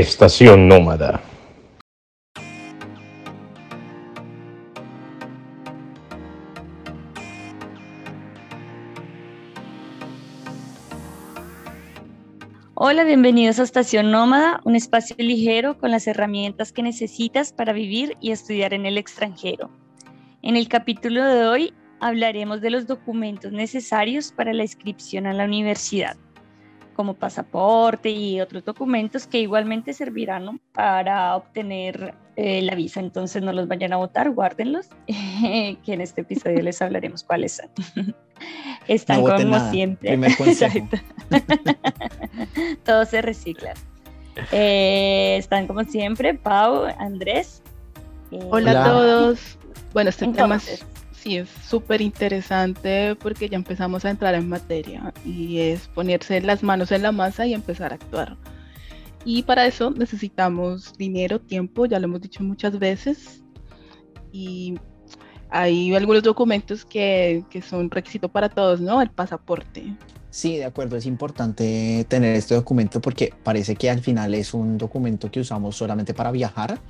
Estación Nómada. Hola, bienvenidos a Estación Nómada, un espacio ligero con las herramientas que necesitas para vivir y estudiar en el extranjero. En el capítulo de hoy hablaremos de los documentos necesarios para la inscripción a la universidad, como pasaporte y otros documentos que igualmente servirán para obtener eh, la visa. Entonces no los vayan a votar, guárdenlos, que en este episodio les hablaremos cuáles son. Están como siempre. Todo se recicla. Eh, están como siempre, Pau, Andrés. Hola, a todos. Bueno, este tema sí es súper interesante porque ya empezamos a entrar en materia y es ponerse las manos en la masa y empezar a actuar. Y para eso necesitamos dinero, tiempo, ya lo hemos dicho muchas veces. Y hay algunos documentos que, que son requisito para todos, ¿no? El pasaporte. Sí, de acuerdo, es importante tener este documento porque parece que al final es un documento que usamos solamente para viajar,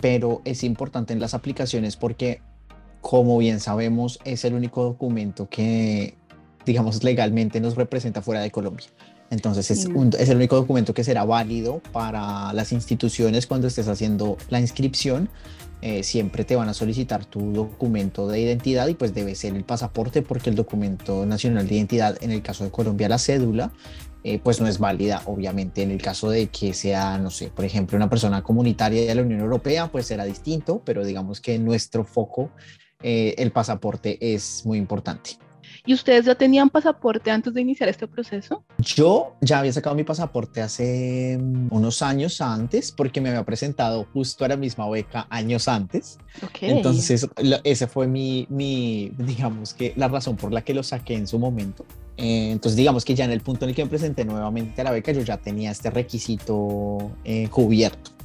pero es importante en las aplicaciones porque, como bien sabemos, es el único documento que, digamos, legalmente nos representa fuera de Colombia. Entonces es, es, el único documento que será válido para las instituciones cuando estés haciendo la inscripción. Eh, siempre te van a solicitar tu documento de identidad y pues debe ser el pasaporte porque el documento nacional de identidad, en el caso de Colombia la cédula, eh, pues no es válida, obviamente. En el caso de que sea, no sé, por ejemplo, una persona comunitaria de la Unión Europea, pues será distinto, pero digamos que nuestro foco, eh, el pasaporte es muy importante. ¿Y ustedes ya tenían pasaporte antes de iniciar este proceso? Yo ya había sacado mi pasaporte hace mm, unos años antes porque me había presentado justo a la misma beca años antes. Okay. Entonces, esa fue mi, mi, digamos que la razón por la que lo saqué en su momento. Eh, entonces, digamos que ya en el punto en el que me presenté nuevamente a la beca, yo ya tenía este requisito eh, cubierto.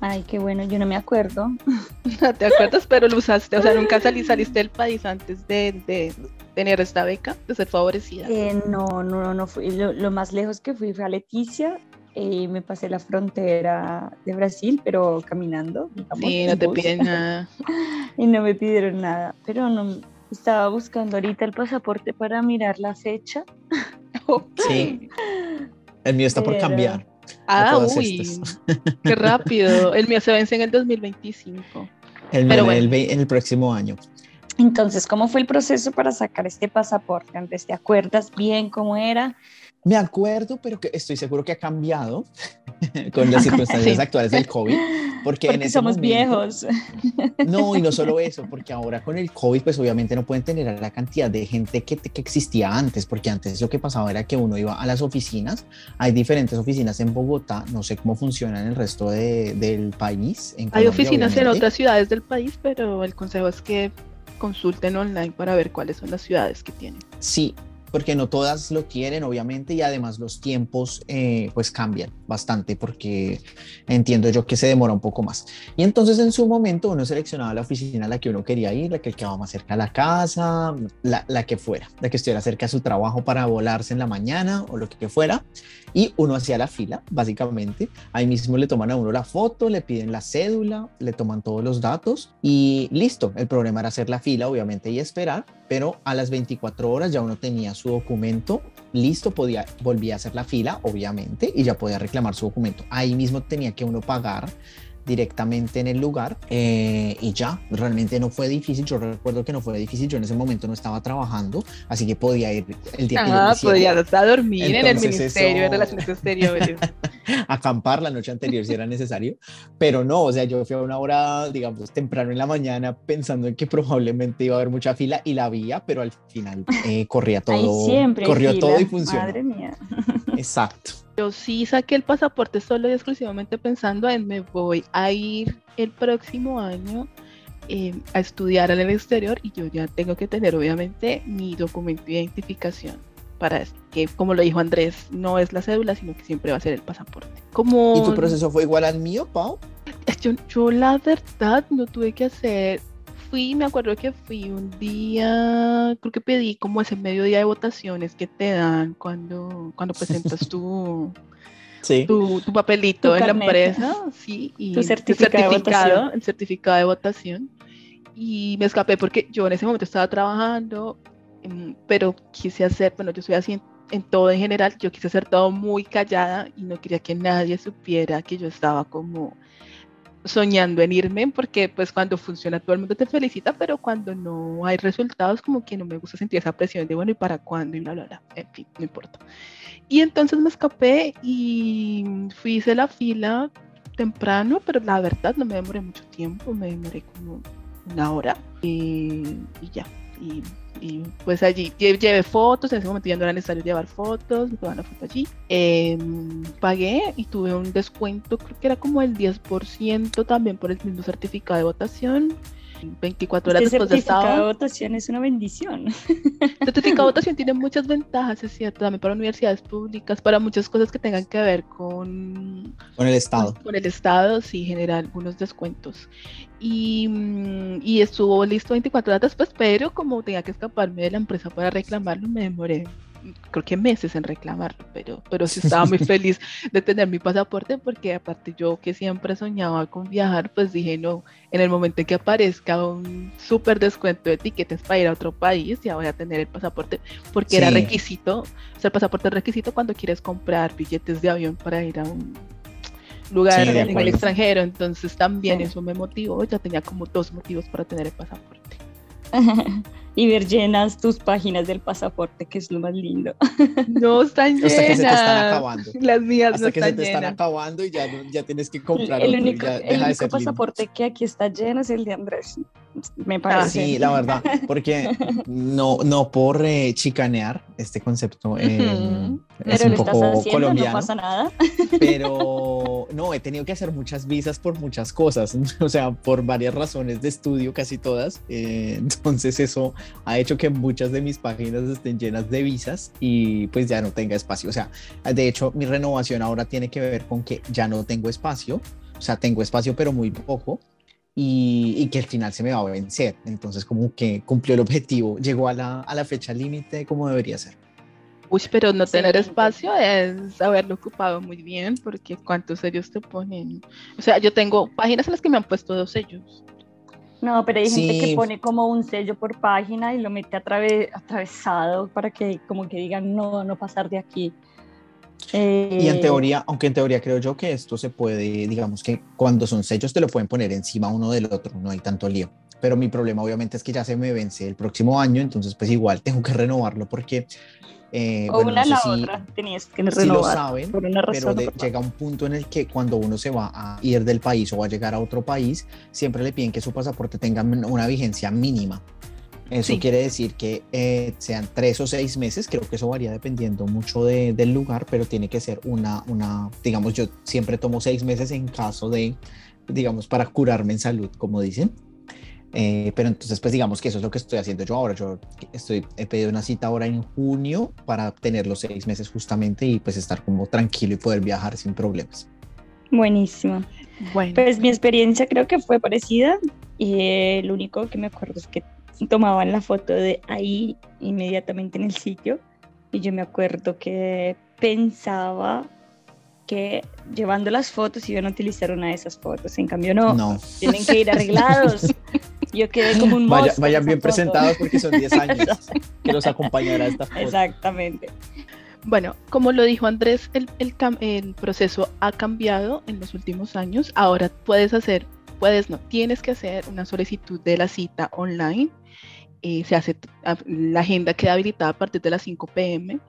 Ay, qué bueno, yo no me acuerdo. No te acuerdas, pero lo usaste, o sea, nunca saliste del país antes de, de, tener esta beca, de ser favorecida? Eh, no, no, no fui. Lo, más lejos que fui fue a Leticia. y me pasé la frontera de Brasil, pero caminando. sí, no te piden nada. y no me pidieron nada, pero no estaba buscando ahorita el pasaporte para mirar la fecha. Sí. El mío está por cambiar. Ah, uy, qué rápido. El mío se vence en el 2025. El mío en el próximo año. Entonces, ¿cómo fue el proceso para sacar este pasaporte? ¿te acuerdas bien cómo era? Me acuerdo, pero que estoy seguro que ha cambiado con las circunstancias actuales del COVID. Porque, en somos viejos. No, y no solo eso, porque ahora con el COVID, pues obviamente no pueden tener la cantidad de gente que, que existía antes, porque antes lo que pasaba era que uno iba a las oficinas. Hay diferentes oficinas en Bogotá, no sé cómo funciona en el resto de, del país. Hay oficinas en otras ciudades del país, pero el consejo es que consulten online para ver cuáles son las ciudades que tienen. Sí, porque no todas lo quieren, obviamente, y además los tiempos eh, pues cambian bastante porque entiendo yo que se demora un poco más. Y entonces en su momento uno seleccionaba la oficina a la que uno quería ir, la que quedaba más cerca de la casa, la, la que fuera, la que estuviera cerca de su trabajo para volarse en la mañana o lo que fuera. Y uno hacía la fila, básicamente. Ahí mismo le toman a uno la foto, le piden la cédula, le toman todos los datos y listo. El problema era hacer la fila, obviamente, y esperar, pero a las 24 horas ya uno tenía su documento listo, podía, volvía a hacer la fila, obviamente, y ya podía reclamar su documento. Ahí mismo tenía que uno pagar directamente en el lugar eh, y ya, realmente no fue difícil, yo recuerdo que no fue difícil, yo en ese momento no estaba trabajando, así que podía ir el día que yo ah, podía estar dormir en el Ministerio de Relaciones Exteriores. acampar la noche anterior si era necesario, pero no, o sea, yo fui a una hora, digamos, temprano en la mañana pensando en que probablemente iba a haber mucha fila y la había, pero al final eh, corría todo, corrió todo y funcionó. Madre mía. Exacto. Yo sí saqué el pasaporte solo y exclusivamente pensando en me voy a ir el próximo año eh, a estudiar en el exterior y yo ya tengo que tener obviamente mi documento de identificación para que, como lo dijo Andrés, no es la cédula, sino que siempre va a ser el pasaporte. Como... ¿Y tu proceso fue igual al mío, Pau? Yo, yo la verdad no tuve que hacer fui, me acuerdo que fui un día, creo que pedí como ese mediodía de votaciones que te dan cuando, cuando presentas tu, tu, papelito en la empresa, sí, y tu certificado, el certificado de votación. Y me escapé porque yo en ese momento estaba trabajando, em, pero quise hacer, bueno, yo soy así en todo en general, yo quise hacer todo muy callada y no quería que nadie supiera que yo estaba como soñando en irme, porque pues cuando funciona todo el mundo te felicita, pero cuando no hay resultados como que no me gusta sentir esa presión de bueno, ¿y para cuándo? Y bla, bla, bla, en fin, no importa. Y entonces me escapé y fui, hice la fila temprano, pero la verdad no me demoré mucho tiempo, me demoré como una hora y, y ya. Y y pues allí llevé fotos, en ese momento ya no era necesario llevar fotos, me tomaban la foto allí. Em, pagué y tuve un descuento, creo que era como el 10% también por el mismo certificado de votación. 24 horas después de de votación es una bendición. El certificado de votación tiene muchas ventajas, es cierto, también para universidades públicas, para muchas cosas que tengan que ver con... Con el Estado. Con, el Estado, sí, genera algunos descuentos. Y, mm, y estuvo listo 24 horas después, pero como tenía que escaparme de la empresa para reclamarlo, me demoré creo que meses en reclamarlo, pero, pero sí estaba muy feliz de tener mi pasaporte porque aparte yo que siempre soñaba con viajar, pues dije, no, en el momento en que aparezca un súper descuento de tiquetes para ir a otro país, ya voy a tener el pasaporte, porque era requisito, o sea, el pasaporte es requisito cuando quieres comprar billetes de avión para ir a un lugar en el extranjero, entonces también eso me motivó, ya tenía como dos motivos para tener el pasaporte. y ver llenas tus páginas del pasaporte, que es lo más lindo. No están llenas. Hasta que se te están acabando. Las mías Hasta que se te están acabando y ya, ya tienes que comprar el, único, el único pasaporte que aquí está lleno es el de Andrés. Me parece. Ah, sí, la verdad, porque no, no por eh, chicanear este concepto eh, es un poco colombiano. No pasa nada. Pero no, he tenido que hacer muchas visas por muchas cosas, o sea, por varias razones de estudio, casi todas. Eh, entonces eso ha hecho que muchas de mis páginas estén llenas de visas y pues ya no tenga espacio. O sea, de hecho mi renovación ahora tiene que ver con que ya no tengo espacio, o sea, tengo espacio pero muy poco. Y, que al final se me va a vencer. Entonces, como que cumplió el objetivo, llegó a la, a la fecha límite como debería ser. Uy, pero no tener espacio es haberlo ocupado muy bien, porque cuántos sellos te ponen. O sea, yo tengo páginas en las que me han puesto dos sellos. No, pero hay gente que pone como un sello por página y lo mete atravesado para que como que digan no, no pasar de aquí. y en eh, teoría, aunque en teoría creo yo que esto se puede, digamos que cuando son sellos te lo pueden poner encima uno del otro, no hay tanto lío. Pero mi problema obviamente es que ya se me vence el próximo año, entonces pues igual tengo que renovarlo porque eh, o una la otra, tenías que renovar. lo saben, pero llega un punto en el que cuando uno se va a ir del país o va a llegar a otro país, siempre le piden que su pasaporte tenga una vigencia mínima. Eso quiere decir que eh, sean tres o seis meses, creo que eso varía dependiendo mucho del lugar, pero tiene que ser una, una, digamos, yo siempre tomo seis meses en caso de, digamos, para curarme en salud, como dicen. Eh, pero entonces, pues digamos que eso es lo que estoy haciendo yo ahora. Yo estoy, he pedido una cita ahora en junio para tener los seis meses justamente y pues estar como tranquilo y poder viajar sin problemas. Buenísimo. Bueno. Pues mi experiencia creo que fue parecida y el único que me acuerdo es que tomaban la foto de ahí inmediatamente en el sitio y yo me acuerdo que pensaba que llevando las fotos iban a utilizar una de esas fotos. En cambio, no. no. Tienen que ir arreglados. Yo quedé como un Vaya, Vayan bien presentados porque son 10 años que los acompañará esta foto. Exactamente. Bueno, como lo dijo Andrés, el, el, el, proceso ha cambiado en los últimos años. Ahora puedes hacer, puedes no, tienes que hacer una solicitud de la cita online. Eh, se hace, la agenda queda habilitada a partir de las 5 pm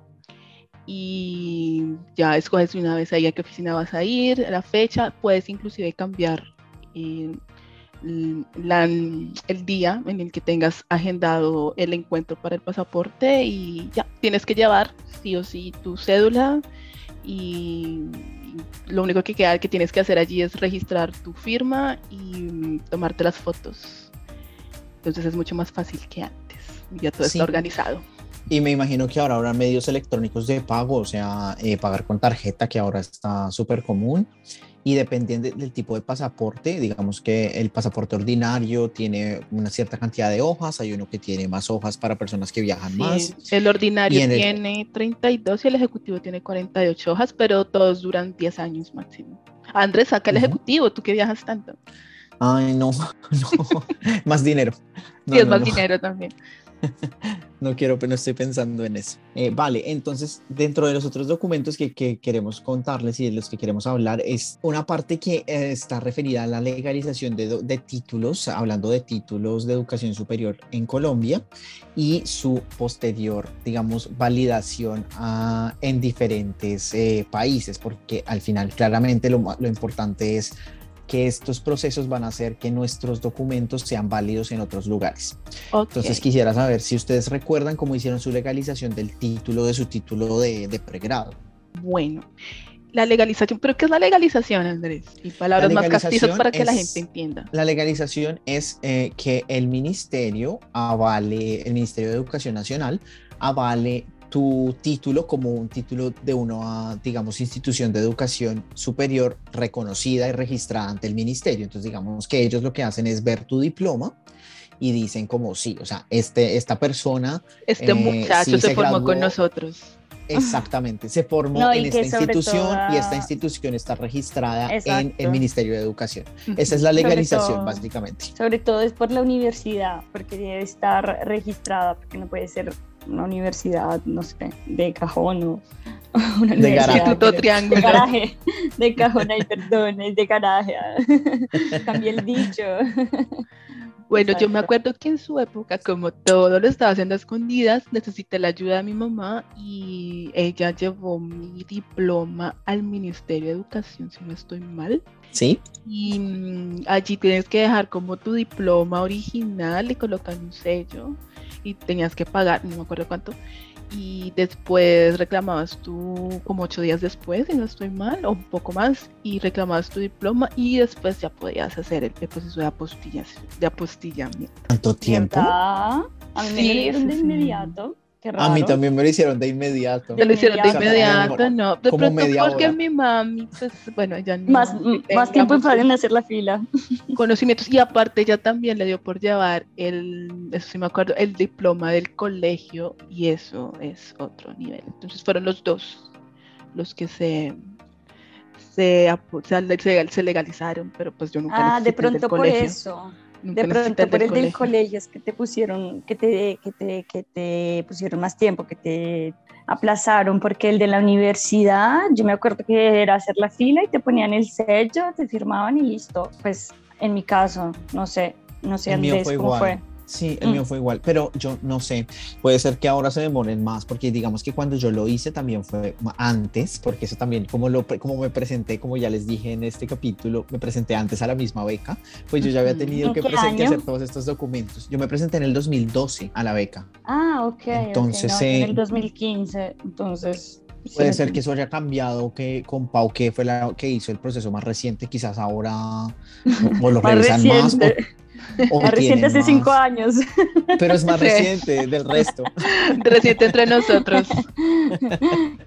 y ya escoges una vez ahí a qué oficina vas a ir, la fecha, puedes inclusive cambiar eh, el día en el que tengas agendado el encuentro para el pasaporte y ya tienes que llevar sí o sí tu cédula y, lo único que queda que tienes que hacer allí es registrar tu firma y tomarte las fotos. Entonces es mucho más fácil que antes. Ya todo está organizado. Y me imagino que ahora habrá medios electrónicos de pago, o sea, eh, pagar con tarjeta, que ahora está súper común. Y dependiendo del tipo de pasaporte, digamos que el pasaporte ordinario tiene una cierta cantidad de hojas, hay uno que tiene más hojas para personas que viajan más. El ordinario tiene 32 y el ejecutivo tiene 48 hojas, pero todos duran 10 años máximo. Andrés, saca el ejecutivo, tú que viajas tanto. Ay, no, no, más dinero. sí, es más dinero también. no quiero, pero no estoy pensando en eso. Eh, vale, entonces dentro de los otros documentos que, queremos contarles y de los que queremos hablar es una parte que eh, está referida a la legalización de, títulos, hablando de títulos de educación superior en Colombia y su posterior, digamos, validación ah, en diferentes eh, países, porque al final claramente lo, lo importante es que estos procesos van a hacer que nuestros documentos sean válidos en otros lugares. Entonces quisiera saber si ustedes recuerdan cómo hicieron su legalización del título de su título de, pregrado. Bueno, la legalización, pero ¿qué es la legalización, Andrés? Y palabras más castizas para que la gente entienda. La legalización es eh, que el ministerio avale, el Ministerio de Educación Nacional avale tu título como un título de una, digamos, institución de educación superior reconocida y registrada ante el ministerio. Entonces, digamos que ellos lo que hacen es ver tu diploma y dicen como sí, o sea, este, esta persona... Este eh, muchacho se, formó con nosotros. Exactamente, se formó en esta institución y esta institución está registrada en el Ministerio de Educación. Esa es la legalización, básicamente. Sobre todo es por la universidad, porque debe estar registrada, porque no puede ser una universidad, no sé, de cajón o una de Instituto Triángulo. De garaje, de cajón, ay, perdón, es de garaje. Cambié el dicho. Bueno, yo me acuerdo que en su época, como todo lo estaba haciendo a escondidas, necesité la ayuda de mi mamá y ella llevó mi diploma al Ministerio de Educación, si no estoy mal. Sí. Y mm, allí tienes que dejar como tu diploma original y colocar un sello y tenías que pagar, no me acuerdo cuánto, y después reclamabas tú como ocho días después, si no estoy mal, o un poco más, y reclamabas tu diploma y después ya podías hacer el, proceso de, apostillas, de apostillamiento. ¿Cuánto tiempo? A mí me dieron de inmediato. A mí también me lo hicieron de inmediato. Te lo hicieron de inmediato, no. De como media porque mi mami, pues, bueno, ya no. Más, más tiempo en hacer la fila. Conocimientos. Y aparte, ella también le dio por llevar el, eso sí me acuerdo, el diploma del colegio. Y eso es otro nivel. Entonces fueron los dos los que se. Se, se, legalizaron, pero pues yo nunca Ah, de pronto por eso de pronto por el del colegio es que te pusieron, que te, que te, que te pusieron más tiempo, que te aplazaron, porque el de la universidad, yo me acuerdo que era hacer la fila y te ponían el sello, te firmaban y listo. Pues en mi caso, no sé, no sé Andrés cómo fue. Sí, el mío mm. fue igual, pero yo no sé, puede ser que ahora se demoren más, porque digamos que cuando yo lo hice también fue antes, porque eso también, como, lo, como me presenté, como ya les dije en este capítulo, me presenté antes a la misma beca, pues yo ya había tenido que, hacer todos estos documentos. Yo me presenté en el 2012 a la beca. Ah, ok. Entonces, en el 2015, entonces... Puede ser que eso haya cambiado, que con Pau, que fue la que hizo el proceso más reciente, quizás ahora o, lo revisan más. O reciente hace cinco años. Pero es más reciente del resto. Reciente entre nosotros.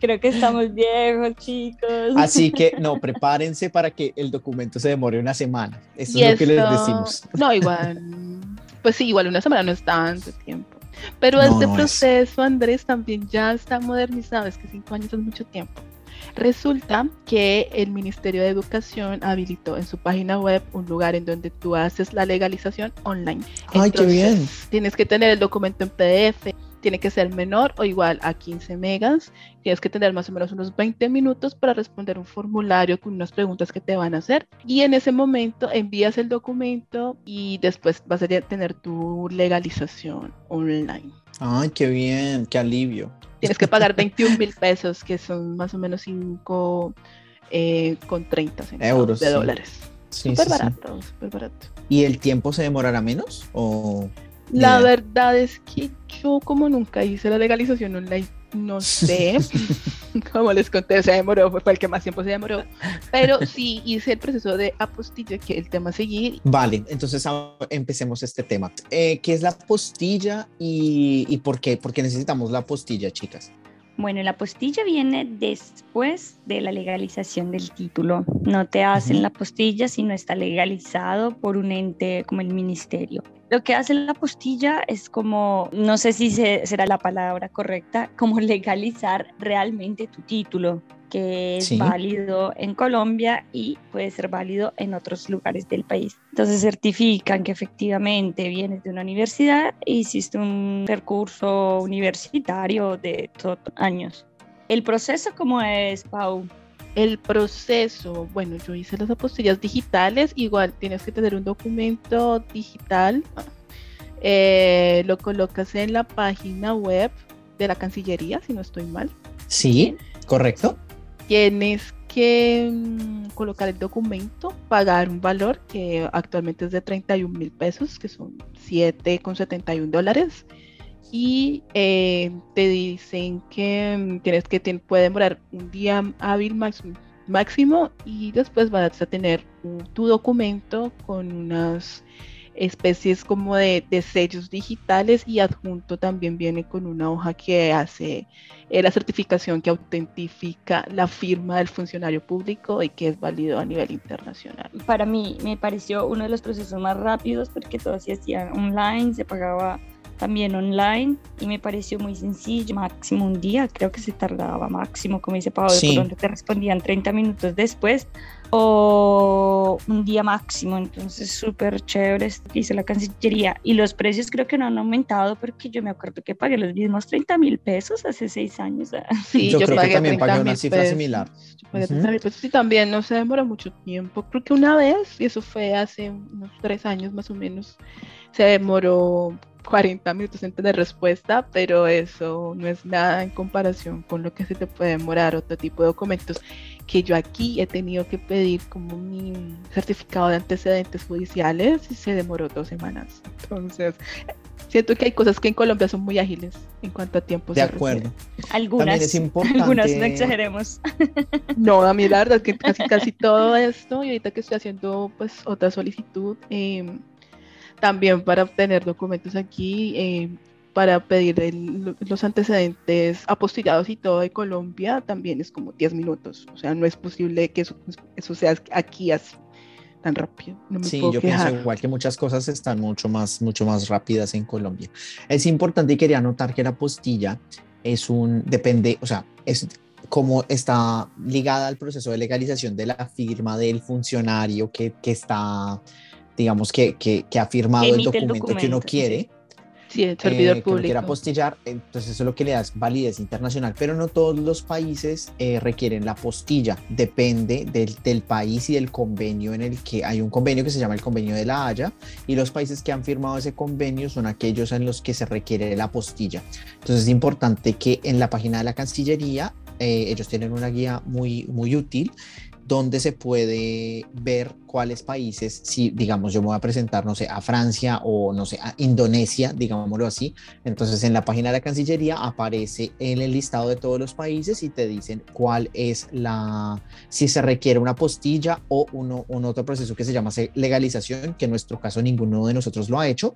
Creo que estamos viejos, chicos. Así que no, prepárense para que el documento se demore una semana. Eso es lo que les decimos. No, igual. Pues sí, igual una semana no es tanto tiempo. Pero este proceso, Andrés, también ya está modernizado. Es que cinco años es mucho tiempo. Resulta que el Ministerio de Educación habilitó en su página web un lugar en donde tú haces la legalización online. ¡Ay, qué bien! Tienes que tener el documento en PDF, tiene que ser menor o igual a 15 megas. Tienes que tener más o menos unos 20 minutos para responder un formulario con unas preguntas que te van a hacer. Y en ese momento envías el documento y después vas a tener tu legalización online. Ay, qué bien, qué alivio. Tienes que pagar 21 mil pesos, que son más o menos 5 eh, con 30 euros de dólares. Sí, súper barato, súper barato. ¿Y el tiempo se demorará menos? O... La verdad es que yo como nunca hice la legalización online, No sé, como les conté, se demoró, fue el que más tiempo se demoró, pero sí hice el proceso de apostilla, que el tema seguir. Vale, entonces empecemos este tema. Eh, ¿Qué es la apostilla y, y por qué? Porque necesitamos la apostilla, chicas. Bueno, la postilla viene después de la legalización del título. No te hacen la postilla si no está legalizado por un ente como el ministerio. Lo que hace la postilla es como, no sé si será la palabra correcta, como legalizar realmente tu título que es válido en Colombia y puede ser válido en otros lugares del país. Entonces certifican que efectivamente vienes de una universidad e hiciste un percurso universitario de todos años. ¿El proceso cómo es, Pau? El proceso, bueno, yo hice las apostillas digitales, igual tienes que tener un documento digital, eh, lo colocas en la página web de la Cancillería, si no estoy mal. Sí, correcto tienes que mm, colocar el documento, pagar un valor que actualmente es de 31 mil pesos, que son 7,71 dólares. Y eh, te dicen que mm, tienes que puede demorar un día hábil máximo, máximo y después vas a tener tu documento con unas especies como de, sellos digitales y adjunto también viene con una hoja que hace eh, la certificación que autentifica la firma del funcionario público y que es válido a nivel internacional. Para mí me pareció uno de los procesos más rápidos porque todo se hacía online, se pagaba también online y me pareció muy sencillo, máximo un día, creo que se tardaba máximo, como dice Pablo, donde te respondían 30 minutos después o un día máximo, entonces súper chévere esto que hizo la Cancillería. Y los precios creo que no han aumentado porque yo me acuerdo que pagué los mismos 30 mil pesos hace seis años. Sí, yo, creo que también pagué una cifra similar. y también no se demora mucho tiempo, creo que una vez, y eso fue hace unos tres años más o menos, se demoró 40 minutos en tener respuesta, pero eso no es nada en comparación con lo que se te puede demorar otro tipo de documentos que yo aquí he tenido que pedir como mi certificado de antecedentes judiciales y se demoró dos semanas. Entonces, siento que hay cosas que en Colombia son muy ágiles en cuanto a tiempo. De acuerdo. Algunas, es importante... algunas no exageremos. No, a mí la verdad es que casi, casi todo esto y ahorita que estoy haciendo pues otra solicitud, eh, también para obtener documentos aquí, eh, para pedir los antecedentes apostillados y todo de Colombia, también es como 10 minutos. O sea, no es posible que eso, eso sea aquí así tan rápido. sí, yo pienso igual que muchas cosas están mucho más, mucho más rápidas en Colombia. Es importante y quería anotar que la apostilla es un, depende, o sea, es como está ligada al proceso de legalización de la firma del funcionario que, que está digamos, que, que, que ha firmado el documento, que uno quiere. Sí, el servidor eh, público. quiere apostillar, entonces eso es lo que le da validez internacional, pero no todos los países eh, requieren la apostilla, depende del, del, país y del convenio en el que hay un convenio que se llama el convenio de la Haya y los países que han firmado ese convenio son aquellos en los que se requiere la apostilla. Entonces es importante que en la página de la Cancillería eh, ellos tienen una guía muy, muy útil donde se puede ver cuáles países, si digamos yo me voy a presentar, no sé, a Francia o no sé, a Indonesia, digámoslo así, entonces en la página de la Cancillería aparece en el listado de todos los países y te dicen cuál es la, si se requiere una postilla o uno, un otro proceso que se llama legalización, que en nuestro caso ninguno de nosotros lo ha hecho,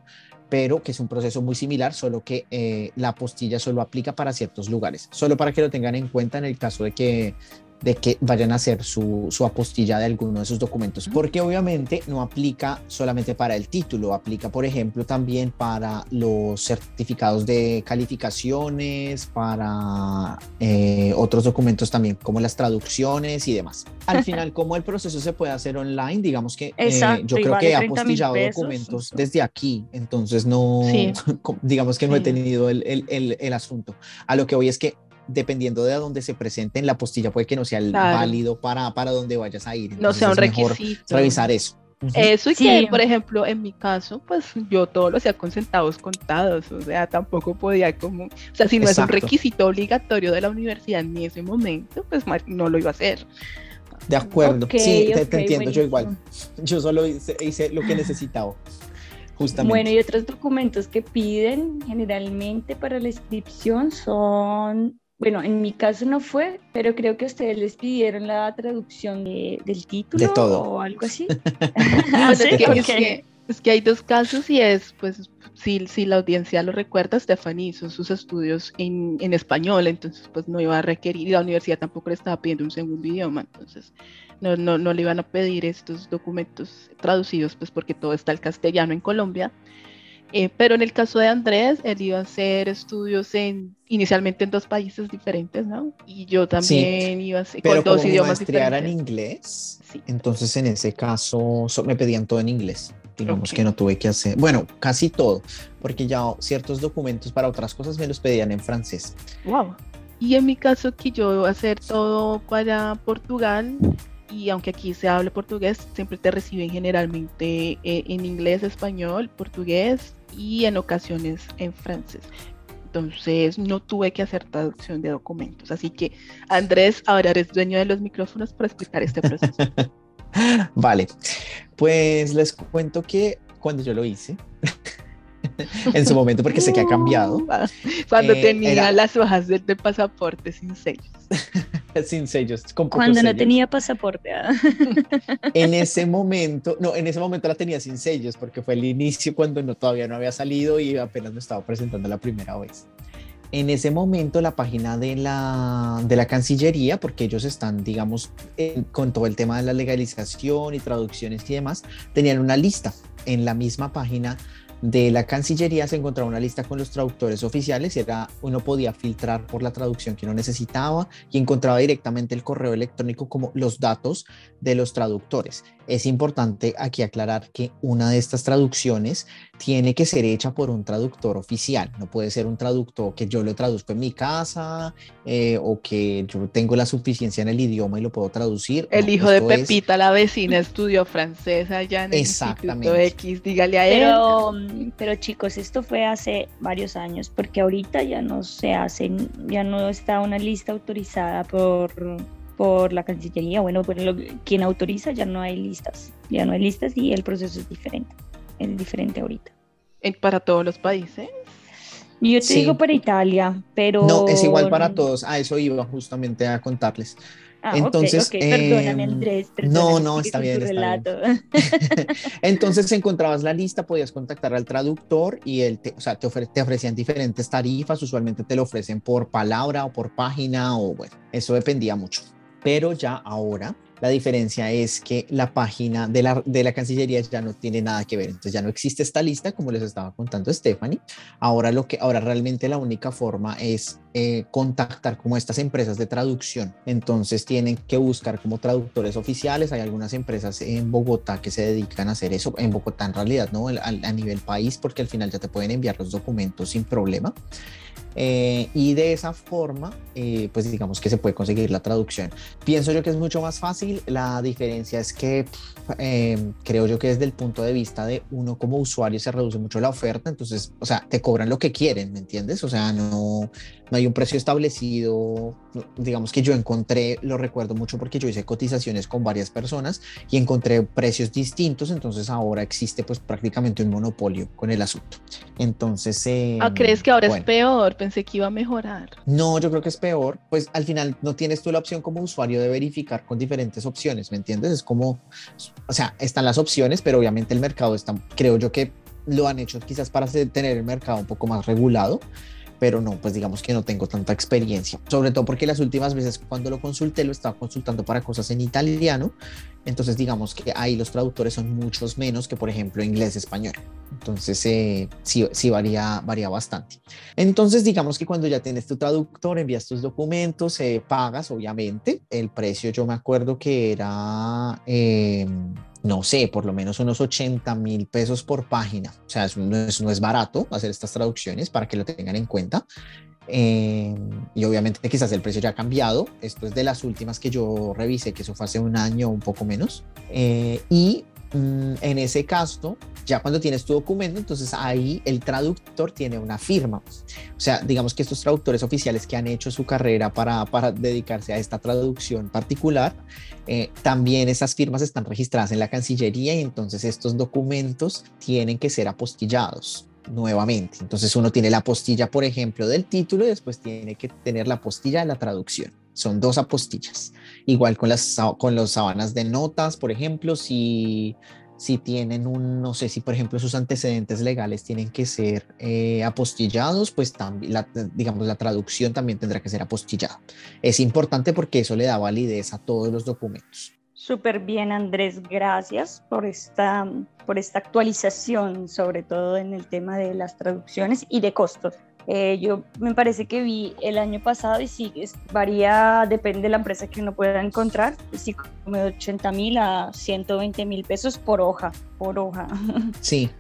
pero que es un proceso muy similar, solo que eh, la postilla solo aplica para ciertos lugares. Solo para que lo tengan en cuenta en el caso de que de que vayan a hacer su, su, apostilla de alguno de sus documentos, porque obviamente no aplica solamente para el título, aplica por ejemplo también para los certificados de calificaciones, para eh, otros documentos también, como las traducciones y demás. Al final, como el proceso se puede hacer online, digamos que eh, yo creo que he apostillado documentos desde aquí, entonces no, digamos que no he tenido el, el, el asunto. A lo que voy es que dependiendo de dónde se presente en la postilla, puede que no sea válido para, para donde vayas a ir. no sea un requisito. revisar eso. Eso y que, por ejemplo, en mi caso, pues yo todo lo hacía con centavos contados, o sea, tampoco podía como, o sea, si no es un requisito obligatorio de la universidad en ese momento, pues no lo iba a hacer. De acuerdo, sí, te, entiendo, yo igual. Yo solo hice, hice lo que necesitaba. Justamente. Bueno, y otros documentos que piden generalmente para la inscripción son Bueno, en mi caso no fue, pero creo que ustedes les pidieron la traducción del título de todo. o algo así. es, que, hay dos casos y es, pues, si, si la audiencia lo recuerda, Stephanie hizo sus estudios en, en, español, entonces pues no iba a requerir, y la universidad tampoco le estaba pidiendo un segundo idioma, entonces no, no, no le iban a pedir estos documentos traducidos, pues porque todo está el castellano en Colombia. Eh, pero en el caso de Andrés, él iba a hacer estudios en, inicialmente en dos países diferentes, ¿no? Y yo también iba a hacer con dos idiomas diferentes. en inglés, sí. entonces en ese caso me pedían todo en inglés. Digamos que no tuve que hacer, bueno, casi todo, porque ya ciertos documentos para otras cosas me los pedían en francés. Wow. Y en mi caso que yo iba a hacer todo para Portugal, y aunque aquí se hable portugués, siempre te reciben generalmente eh, en inglés, español, portugués y en ocasiones en francés. Entonces no tuve que hacer traducción de documentos. Así que Andrés, ahora eres dueño de los micrófonos para explicar este proceso. vale, pues les cuento que cuando yo lo hice, en su momento, porque sé que ha cambiado. Cuando eh, tenía las hojas del, pasaporte sin sellos. sin sellos. Cuando no tenía pasaporte. Ah. en ese momento, no, en ese momento la tenía sin sellos, porque fue el inicio cuando no, todavía no había salido y apenas me estaba presentando la primera vez. En ese momento la página de la, de la Cancillería, porque ellos están, digamos, con todo el tema de la legalización y traducciones y demás, tenían una lista en la misma página de la Cancillería se encontraba una lista con los traductores oficiales y era, uno podía filtrar por la traducción que uno necesitaba y encontraba directamente el correo electrónico como los datos de los traductores. Es importante aquí aclarar que una de estas traducciones tiene que ser hecha por un traductor oficial, no puede ser un traductor que yo lo traduzco en mi casa eh, o que yo tengo la suficiencia en el idioma y lo puedo traducir. El hijo de Pepita, la vecina, estudió francés allá en el Instituto X, dígale a él. Pero chicos, esto fue hace varios años, porque ahorita ya no se hace, ya no está una lista autorizada por por la Cancillería, bueno, por quien autoriza ya no hay listas, ya no hay listas y el proceso es diferente, es diferente ahorita. ¿Para todos los países? Yo te digo para Italia, pero... No, es igual para todos, a eso iba justamente a contarles. Ah, Entonces, perdóname em, Andrés. no, no, está bien, está bien. Entonces encontrabas la lista, podías contactar al traductor y él te, o sea, te, te, ofrecían diferentes tarifas, usualmente te lo ofrecen por palabra o por página o bueno, eso dependía mucho pero ya ahora la diferencia es que la página de la, de la Cancillería ya no tiene nada que ver, entonces ya no existe esta lista como les estaba contando Stephanie. Ahora lo que ahora realmente la única forma es eh, contactar como estas empresas de traducción. Entonces tienen que buscar como traductores oficiales. Hay algunas empresas en Bogotá que se dedican a hacer eso. En Bogotá en realidad, ¿no? A, a nivel país, porque al final ya te pueden enviar los documentos sin problema. Eh, y de esa forma, eh, pues digamos que se puede conseguir la traducción. Pienso yo que es mucho más fácil. La diferencia es que eh, creo yo que desde el punto de vista de uno como usuario se reduce mucho la oferta. Entonces, o sea, te cobran lo que quieren, ¿me entiendes? O sea, no, no hay un precio establecido. Digamos que yo encontré, lo recuerdo mucho porque yo hice cotizaciones con varias personas y encontré precios distintos. Entonces, ahora existe pues prácticamente un monopolio con el asunto. Entonces, ah, ¿crees que ahora es peor? Pensé que iba a mejorar. No, yo creo que es peor, pues al final no tienes tú la opción como usuario de verificar con diferentes opciones, ¿me entiendes? Es como, o sea, están las opciones, pero obviamente el mercado está, creo yo que lo han hecho quizás para tener el mercado un poco más regulado, pero no, pues digamos que no tengo tanta experiencia, sobre todo porque las últimas veces cuando lo consulté lo estaba consultando para cosas en italiano, entonces digamos que ahí los traductores son muchos menos que por ejemplo inglés-español, entonces eh, sí, sí varía, varía bastante. Entonces digamos que cuando ya tienes tu traductor, envías tus documentos, eh, pagas obviamente, el precio yo me acuerdo que era... Eh, no sé, por lo menos unos 80 mil pesos por página. O sea, no, es, no es barato hacer estas traducciones para que lo tengan en cuenta. Eh, y obviamente quizás el precio ya ha cambiado. Esto es de las últimas que yo revisé, que eso fue hace un año o un poco menos. Eh, y en ese caso, ya cuando tienes tu documento, entonces ahí el traductor tiene una firma. O sea, digamos que estos traductores oficiales que han hecho su carrera para, para dedicarse a esta traducción particular, eh, también esas firmas están registradas en la Cancillería y entonces estos documentos tienen que ser apostillados. nuevamente. Entonces uno tiene la apostilla, por ejemplo, del título y después tiene que tener la apostilla de la traducción. Son dos apostillas. Igual con las con los sábanas de notas, por ejemplo, si si tienen un, no sé si por ejemplo sus antecedentes legales tienen que ser eh, apostillados, pues también, la, digamos, la traducción también tendrá que ser apostillada. Es importante porque eso le da validez a todos los documentos. Súper bien, Andrés, gracias por esta, por esta actualización, sobre todo en el tema de las traducciones y de costos. Eh, yo me parece que vi el año pasado y sí, varía, depende de la empresa que uno pueda encontrar, sí, como de 80 mil a 120 mil pesos por hoja, por hoja. Sí,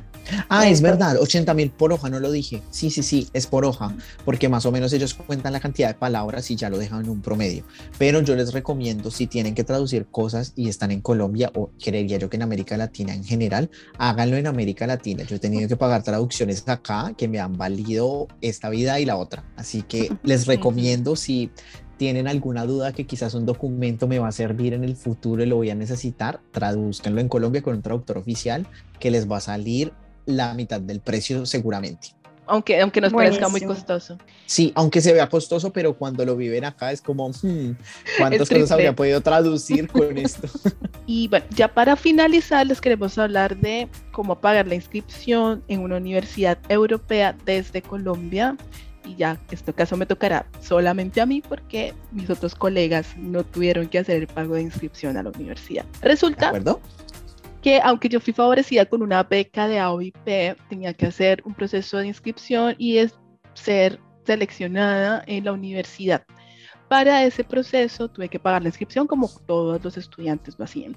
Ah, es verdad, 80 mil por hoja, no lo dije. Sí, sí, sí, es por hoja, porque más o menos ellos cuentan la cantidad de palabras y ya lo dejan en un promedio. Pero yo les recomiendo, si tienen que traducir cosas y están en Colombia, o creería yo que en América Latina en general, háganlo en América Latina. Yo he tenido que pagar traducciones acá que me han valido esta vida y la otra. Así que les recomiendo, si tienen alguna duda que quizás un documento me va a servir en el futuro y lo voy a necesitar, traduzcanlo en Colombia con un traductor oficial que les va a salir la mitad del precio seguramente. Aunque, aunque nos parezca muy costoso. Sí, aunque se vea costoso, pero cuando lo viven acá es como, hmm, ¿cuántas cosas habría podido traducir con esto? y bueno, ya para finalizar, les queremos hablar de cómo pagar la inscripción en una universidad europea desde Colombia. Y ya, en este caso me tocará solamente a mí porque mis otros colegas no tuvieron que hacer el pago de inscripción a la universidad. Resulta ¿De acuerdo? Que aunque yo fui favorecida con una beca de AOIP, tenía que hacer un proceso de inscripción y es ser seleccionada en la universidad. Para ese proceso tuve que pagar la inscripción como todos los estudiantes lo hacían.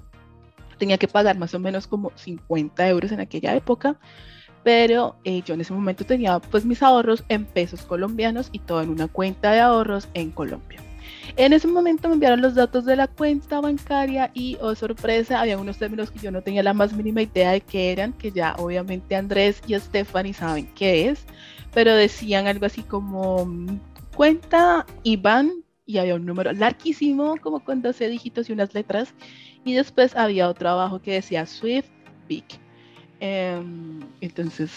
Tenía que pagar más o menos como 50 euros en aquella época, pero eh, yo en ese momento tenía pues mis ahorros en pesos colombianos y todo en una cuenta de ahorros en Colombia. En ese momento me enviaron los datos de la cuenta bancaria y, oh sorpresa, había unos términos que yo no tenía la más mínima idea de qué eran, que ya obviamente Andrés y Stephanie saben qué es, pero decían algo así como mm, cuenta Iván y había un número larguísimo, como con 12 dígitos y unas letras, y después había otro abajo que decía Swift Big. Em, entonces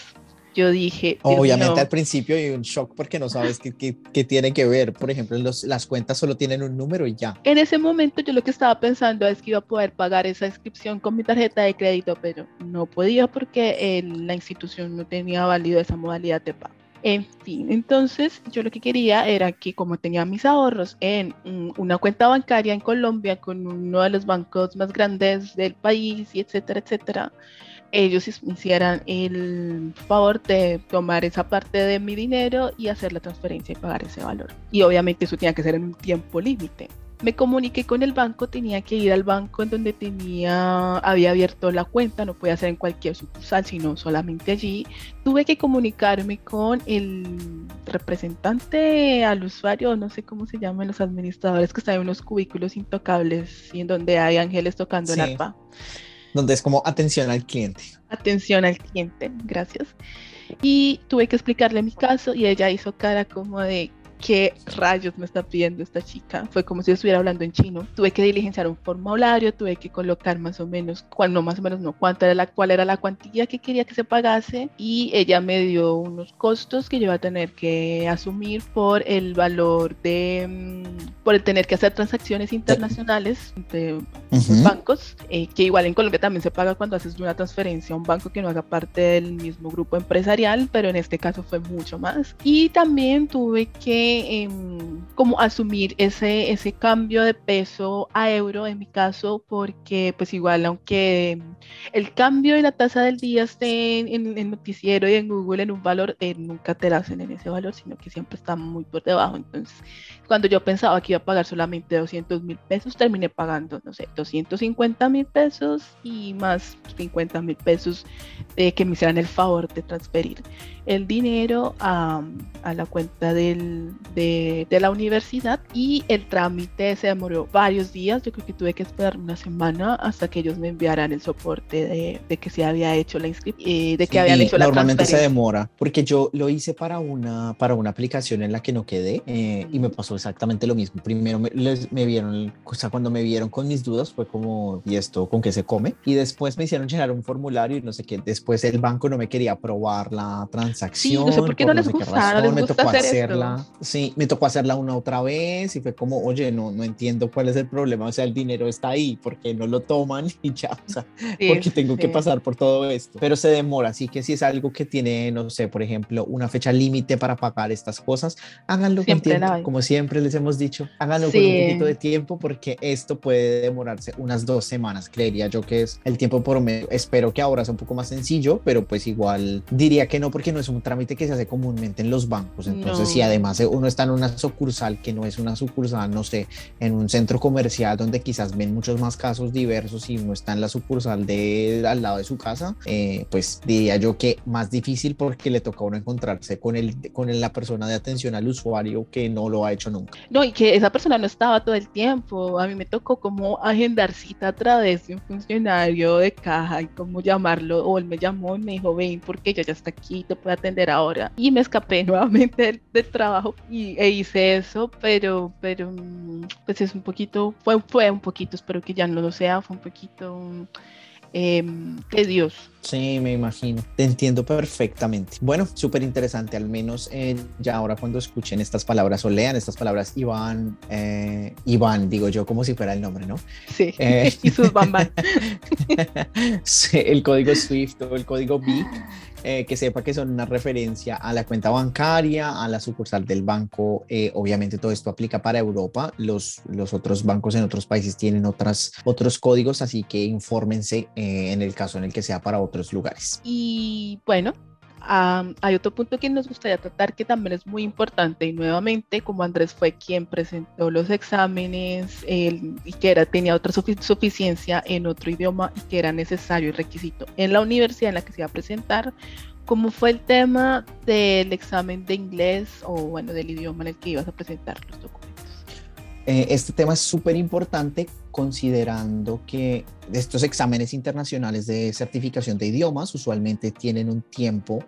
yo dije... Obviamente al principio hay un shock porque no sabes qué, qué, tiene que ver. Por ejemplo, los, las cuentas solo tienen un número y ya. En ese momento yo lo que estaba pensando es que iba a poder pagar esa inscripción con mi tarjeta de crédito, pero no podía porque la institución no tenía válido esa modalidad de pago. En fin, entonces yo lo que quería era que como tenía mis ahorros en una cuenta bancaria en Colombia con uno de los bancos más grandes del país y etcétera, etcétera, ellos hicieran el favor de tomar esa parte de mi dinero y hacer la transferencia y pagar ese valor. Y obviamente eso tenía que ser en un tiempo límite. Me comuniqué con el banco, tenía que ir al banco en donde tenía, había abierto la cuenta, no podía ser en cualquier sucursal, sino solamente allí. Tuve que comunicarme con el representante al usuario, no sé cómo se llaman los administradores que están en unos cubículos intocables y en donde hay ángeles tocando el arpa donde es como atención al cliente. Atención al cliente, gracias. Y tuve que explicarle mi caso y ella hizo cara como de, qué rayos me está pidiendo esta chica. Fue como si estuviera hablando en chino. Tuve que diligenciar un formulario, tuve que colocar más o menos, cuál no más o menos no, cuánto era la, cuál era la cuantía que quería que se pagase y ella me dio unos costos que yo iba a tener que asumir por el valor de, mm, por el tener que hacer transacciones internacionales de bancos, eh, que igual en Colombia también se paga cuando haces una transferencia a un banco que no haga parte del mismo grupo empresarial, pero en este caso fue mucho más. Y también tuve que Em, como asumir ese, ese cambio de peso a euro en mi caso, porque pues igual aunque el cambio y la tasa del día esté en el noticiero y en Google en un valor, eh, nunca te la hacen en ese valor, sino que siempre está muy por debajo. Entonces, cuando yo pensaba que iba a pagar solamente 200 mil pesos, terminé pagando, no sé, 250 mil pesos y más 50 mil pesos de que me hicieran el favor de transferir el dinero a, a la cuenta del, de, de, la universidad y el trámite se demoró varios días. Yo creo que tuve que esperar una semana hasta que ellos me enviaran el soporte de, de que se había hecho la inscripción, eh, de que habían hecho la Normalmente se demora porque yo lo hice para una, para una aplicación en la que no quedé eh, y me pasó exactamente lo mismo. Primero me, les, me vieron, o sea, cuando me vieron con mis dudas fue como, ¿y esto con qué se come? Y después me hicieron llenar un formulario y no sé qué. Después el banco no me quería aprobar la transacción. Sí, no sé por qué no les gusta, no les me gusta tocó hacer hacerla. Esto. Sí, me tocó hacerla una otra vez y fue como, oye, no, no entiendo cuál es el problema. O sea, el dinero está ahí, porque no lo toman? Y ya, o sea, sí, porque tengo sí. que pasar por todo esto. Pero se demora, así que si es algo que tiene, no sé, por ejemplo, una fecha límite para pagar estas cosas, háganlo siempre con tiempo, como siempre les hemos dicho, háganlo sí. con un poquito de tiempo porque esto puede demorarse unas dos semanas, creería yo que es el tiempo por medio. Espero que ahora sea un poco más sencillo, pero pues igual diría que no porque no es un trámite que se hace comúnmente en los bancos. Entonces, no. si además uno está en una sucursal que no es una sucursal, no sé, en un centro comercial donde quizás ven muchos más casos diversos y uno está en la sucursal de al lado de su casa, eh, pues diría yo que más difícil porque le toca a uno encontrarse con, el, con la persona de atención al usuario que no lo ha hecho No, y que esa persona no estaba todo el tiempo. A mí me tocó como agendar cita a través de un funcionario de caja y cómo llamarlo, o él me llamó y me dijo, ven, porque ella ya está aquí, te puede atender ahora. Y me escapé nuevamente del, trabajo y, e hice eso, pero, pero pues es un poquito, fue, fue un poquito, espero que ya no lo sea, fue un poquito eh, tedioso. Sí, me imagino. Te entiendo perfectamente. Bueno, súper interesante. Al menos eh, ya ahora cuando escuchen estas palabras o lean estas palabras, Iván, eh, Iván, digo yo como si fuera el nombre, ¿no? Sí. Eh, y sus bambas. sí, el código SWIFT o el código BIC. Eh, que sepa que son una referencia a la cuenta bancaria, a la sucursal del banco. Eh, obviamente todo esto aplica para Europa. Los, los otros bancos en otros países tienen otras, otros códigos, así que infórmense eh, en el caso en el que sea para otros lugares. Y bueno, Um, hay otro punto que nos gustaría tratar que también es muy importante y nuevamente como Andrés fue quien presentó los exámenes él, y que era, tenía otra sufic suficiencia en otro idioma y que era necesario y requisito en la universidad en la que se iba a presentar, ¿cómo fue el tema del examen de inglés o bueno del idioma en el que ibas a presentar los documentos? Eh, este tema es súper importante considerando que estos exámenes internacionales de certificación de idiomas usualmente tienen un tiempo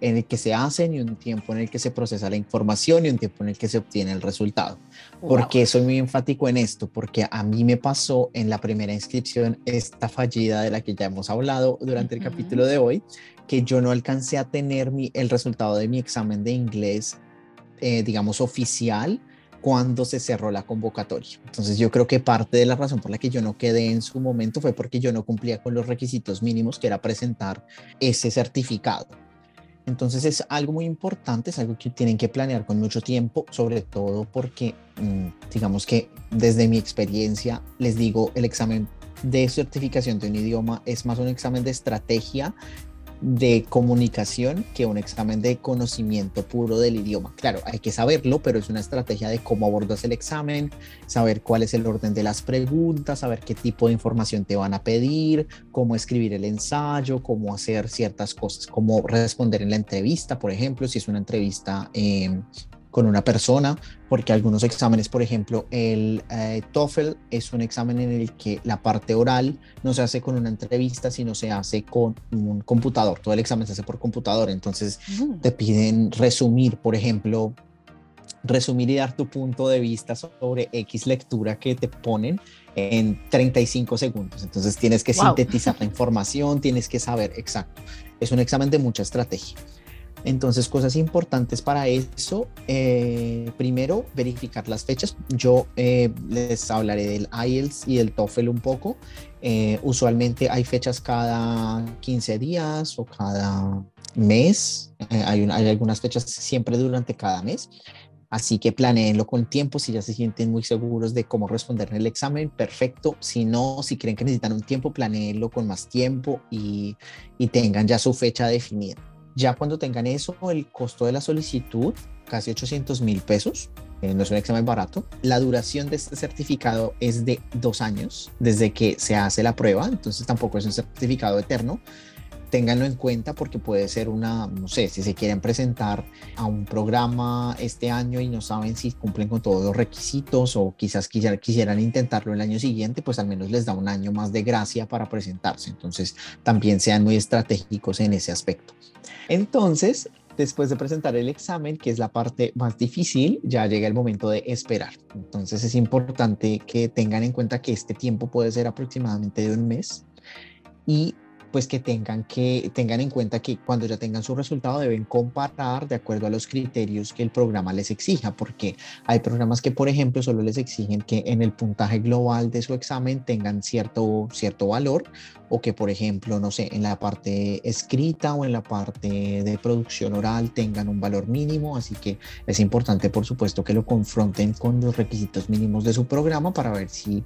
en el que se hacen y un tiempo en el que se procesa la información y un tiempo en el que se obtiene el resultado. Wow. ¿Por qué soy muy enfático en esto? Porque a mí me pasó en la primera inscripción esta fallida de la que ya hemos hablado durante uh -huh. el capítulo de hoy, que yo no alcancé a tener mi, el resultado de mi examen de inglés, eh, digamos, oficial cuando se cerró la convocatoria. Entonces yo creo que parte de la razón por la que yo no quedé en su momento fue porque yo no cumplía con los requisitos mínimos que era presentar ese certificado. Entonces es algo muy importante, es algo que tienen que planear con mucho tiempo, sobre todo porque mmm, digamos que desde mi experiencia les digo, el examen de certificación de un idioma es más un examen de estrategia de comunicación que un examen de conocimiento puro del idioma. Claro, hay que saberlo, pero es una estrategia de cómo abordas el examen, saber cuál es el orden de las preguntas, saber qué tipo de información te van a pedir, cómo escribir el ensayo, cómo hacer ciertas cosas, cómo responder en la entrevista, por ejemplo, si es una entrevista eh, con una persona, porque algunos exámenes, por ejemplo, el eh, TOEFL es un examen en el que la parte oral no se hace con una entrevista, sino se hace con un computador. Todo el examen se hace por computador, entonces mm. te piden resumir, por ejemplo, resumir y dar tu punto de vista sobre X lectura que te ponen en 35 segundos. Entonces tienes que wow. sintetizar la información, tienes que saber exacto. Es un examen de mucha estrategia. Entonces, cosas importantes para eso. Eh, primero, verificar las fechas. Yo eh, les hablaré del IELTS y del TOEFL un poco. Eh, usualmente hay fechas cada 15 días o cada mes. Hay, una, hay algunas fechas siempre durante cada mes. Así que planeenlo con tiempo. Si ya se sienten muy seguros de cómo responder en el examen, perfecto. Si no, si creen que necesitan un tiempo, planeenlo con más tiempo y tengan ya su fecha definida. Ya cuando tengan eso, el costo de la solicitud, casi 800 mil pesos, eh, no es un examen barato. La duración de este certificado es de dos años desde que se hace la prueba, entonces tampoco es un certificado eterno. ténganlo en cuenta porque puede ser una, no sé, si se quieren presentar a un programa este año y no saben si cumplen con todos los requisitos o quizás quisieran, quisieran intentarlo el año siguiente, pues al menos les da un año más de gracia para presentarse. Entonces, también sean muy estratégicos en ese aspecto. Entonces, después de presentar el examen, que es la parte más difícil, ya llega el momento de esperar. Entonces es importante que tengan en cuenta que este tiempo puede ser aproximadamente de un mes y pues que tengan que tengan en cuenta que cuando ya tengan su resultado deben comparar de acuerdo a los criterios que el programa les exija, porque hay programas que, por ejemplo, solo les exigen que en el puntaje global de su examen tengan cierto, cierto valor, o que, por ejemplo, no sé, en la parte escrita o en la parte de producción oral tengan un valor mínimo, así que es importante, por supuesto, que lo confronten con los requisitos mínimos de su programa para ver si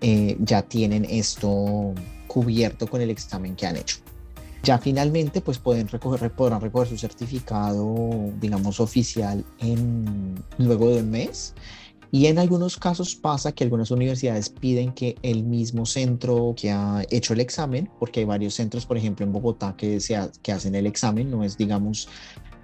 eh, ya tienen esto cubierto con el examen que han hecho. Ya finalmente, pues pueden recoger, podrán recoger su certificado, digamos, oficial en, luego de mes. Y en algunos casos pasa que algunas universidades piden que el mismo centro que ha hecho el examen, porque hay varios centros, por ejemplo, en Bogotá que, se que hacen el examen, no es, digamos,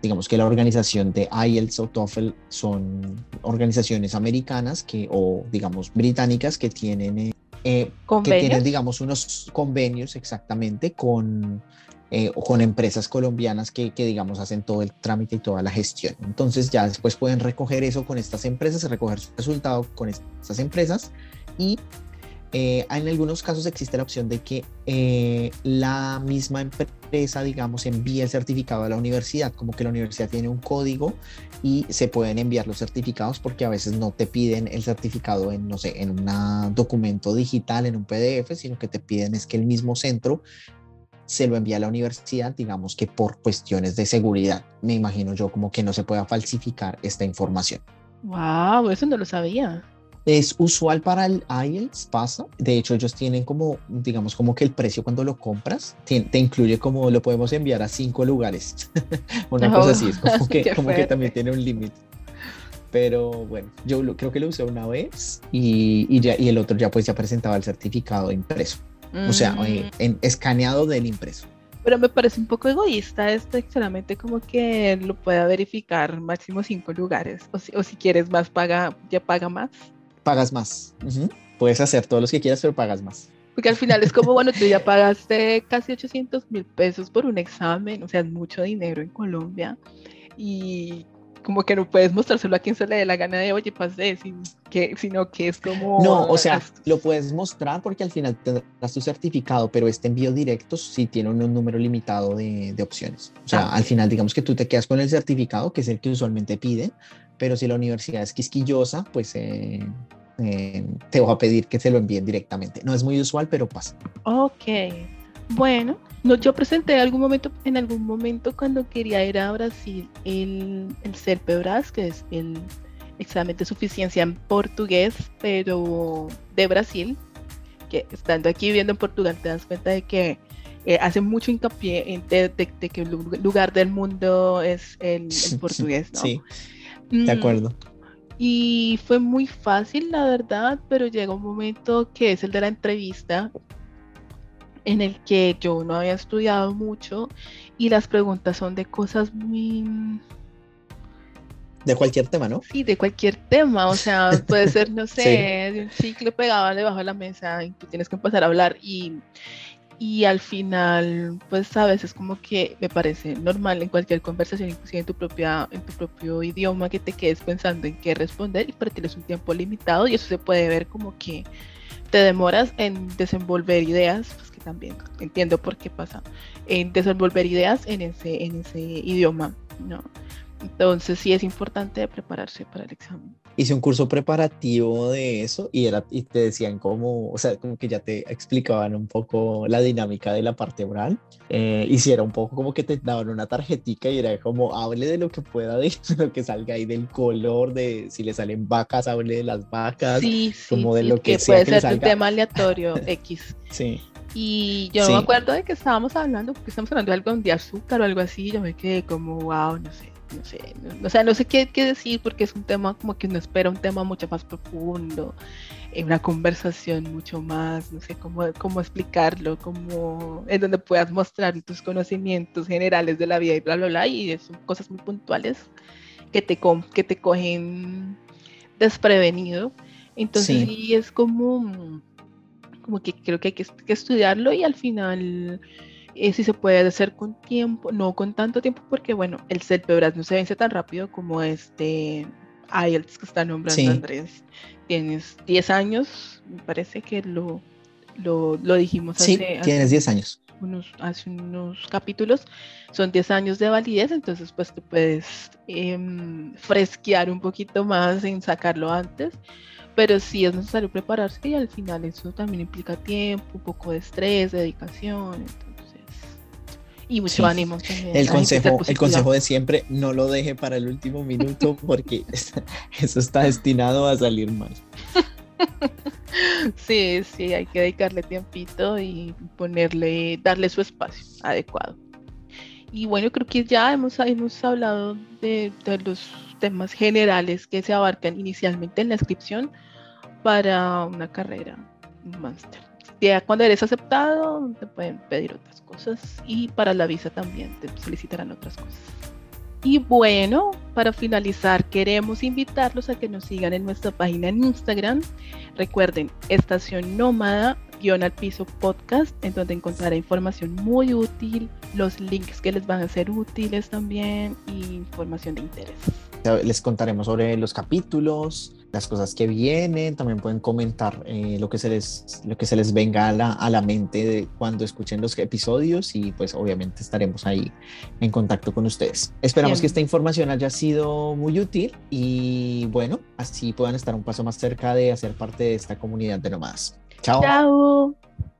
digamos que la organización de IELTS o TOEFL son organizaciones americanas que, o digamos británicas que tienen eh, eh, que tienen, digamos, unos convenios exactamente con, eh, con empresas colombianas que, que, digamos, hacen todo el trámite y toda la gestión. Entonces ya después pueden recoger eso con estas empresas, recoger su resultado con estas empresas y eh, en algunos casos existe la opción de que eh, la misma empresa, digamos, envíe el certificado a la universidad, como que la universidad tiene un código y se pueden enviar los certificados porque a veces no te piden el certificado en, no sé, en un documento digital, en un PDF, sino que te piden es que el mismo centro se lo envía a la universidad, digamos que por cuestiones de seguridad. Me imagino yo como que no se pueda falsificar esta información. Wow, eso no lo sabía. Es usual para el IELTS, pasa. De hecho, ellos tienen como, digamos, como que el precio cuando lo compras te, incluye como lo podemos enviar a cinco lugares. una cosa así, es como que, como que también tiene un límite. Pero bueno, yo lo, creo que lo usé una vez y, y, ya, y el otro ya pues ya presentaba el certificado impreso. O sea, eh, mm. en, escaneado del impreso. Pero me parece un poco egoísta esto, extremadamente como que lo pueda verificar máximo cinco lugares. O si, o si quieres más, paga, ya paga más pagas más. Puedes hacer todos los que quieras, pero pagas más. Porque al final es como, bueno, tú ya pagaste casi 800 mil pesos por un examen, o sea, es mucho dinero en Colombia. Y como que no puedes mostrárselo a quien se le dé la gana de, oye, pasé, que, sino que es como... No, o sea, lo puedes mostrar porque al final tendrás tu certificado, pero este envío directo sí tiene un, número limitado de, de opciones. O sea, ah. al final digamos que tú te quedas con el certificado, que es el que usualmente piden, pero si la universidad es quisquillosa, pues eh, eh, te voy a pedir que se lo envíen directamente. No es muy usual, pero pasa. Ok. Bueno, no, yo presenté algún momento, en algún momento cuando quería ir a Brasil el, el CERPEBRAS, que es el examen de suficiencia en portugués, pero de Brasil, que estando aquí viviendo en Portugal te das cuenta de que eh, hace mucho hincapié en de, que el lugar del mundo es el, el portugués, ¿no? Sí. De mm, acuerdo. Y fue muy fácil, la verdad, pero llega un momento que es el de la entrevista, en el que yo no había estudiado mucho y las preguntas son de cosas muy... De cualquier tema, ¿no? Sí, de cualquier tema. O sea, puede ser, no sé, de un chicle pegado debajo de la mesa y tú tienes que empezar a hablar y, y al final, pues sabes, es como que me parece normal en cualquier conversación, inclusive en tu, propia, en tu propio idioma, que te quedes pensando en qué responder y para tienes un tiempo limitado y eso se puede ver como que te demoras en desenvolver ideas, pues que también entiendo por qué pasa, en desenvolver ideas en ese, en ese idioma, ¿no? Entonces sí es importante prepararse para el examen. Hice un curso preparativo de eso y, era, y te decían cómo, o sea, como que ya te explicaban un poco la dinámica de la parte oral. Eh, hiciera un poco como que te daban una tarjetita y era como, hable de lo que pueda, de lo que salga ahí del color, de si le salen vacas, hable de las vacas, sí, como de lo que, sea puede ser un tema aleatorio X. Sí. Y yo me acuerdo de que estábamos hablando, porque estamos hablando de algo de azúcar o algo así, yo me quedé como, wow, no sé no sé, o sea, no sé qué, qué, decir porque es un tema como que uno espera un tema mucho más profundo. eh, una conversación mucho más, no sé cómo, cómo explicarlo, como en donde puedas mostrar tus conocimientos generales de la vida y bla, bla, bla, y son cosas muy puntuales que te, que te cogen desprevenido. Entonces sí, es como, como que creo que hay que, estudiarlo y al final eh, si se puede hacer con tiempo, no con tanto tiempo, porque bueno, el CELPEBRAS no se vence tan rápido como este IELTS que está nombrando Andrés. Tienes 10 años, me parece que lo, lo, lo dijimos hace... Sí, tienes 10 años. Unos, hace unos capítulos, son 10 años de validez, entonces pues te puedes em, fresquear un poquito más en sacarlo antes pero sí es necesario prepararse y al final eso también implica tiempo, un poco de estrés, dedicación, entonces, y mucho ánimo. El consejo, el consejo de siempre, no lo deje para el último minuto porque eso está destinado a salir mal. sí, sí, hay que dedicarle tiempito y ponerle, darle su espacio adecuado. Y bueno, creo que ya hemos, hemos hablado de, de los temas generales que se abarcan inicialmente en la inscripción para una carrera, un máster. Ya cuando eres aceptado, te pueden pedir otras cosas y para la visa también te solicitarán otras cosas. Y bueno, para finalizar, queremos invitarlos a que nos sigan en nuestra página en Instagram. Recuerden, Estación Nómada, guion al piso podcast, en donde encontrará información muy útil, los links que les van a ser útiles también y información de interés. Les contaremos sobre los capítulos, las cosas que vienen, también pueden comentar eh, lo, que se les, lo que se les venga a la, a la mente de cuando escuchen los episodios y pues obviamente estaremos ahí en contacto con ustedes. Esperamos que esta información haya sido muy útil y bueno, así puedan estar un paso más cerca de hacer parte de esta comunidad de nomás. Chao. Chao.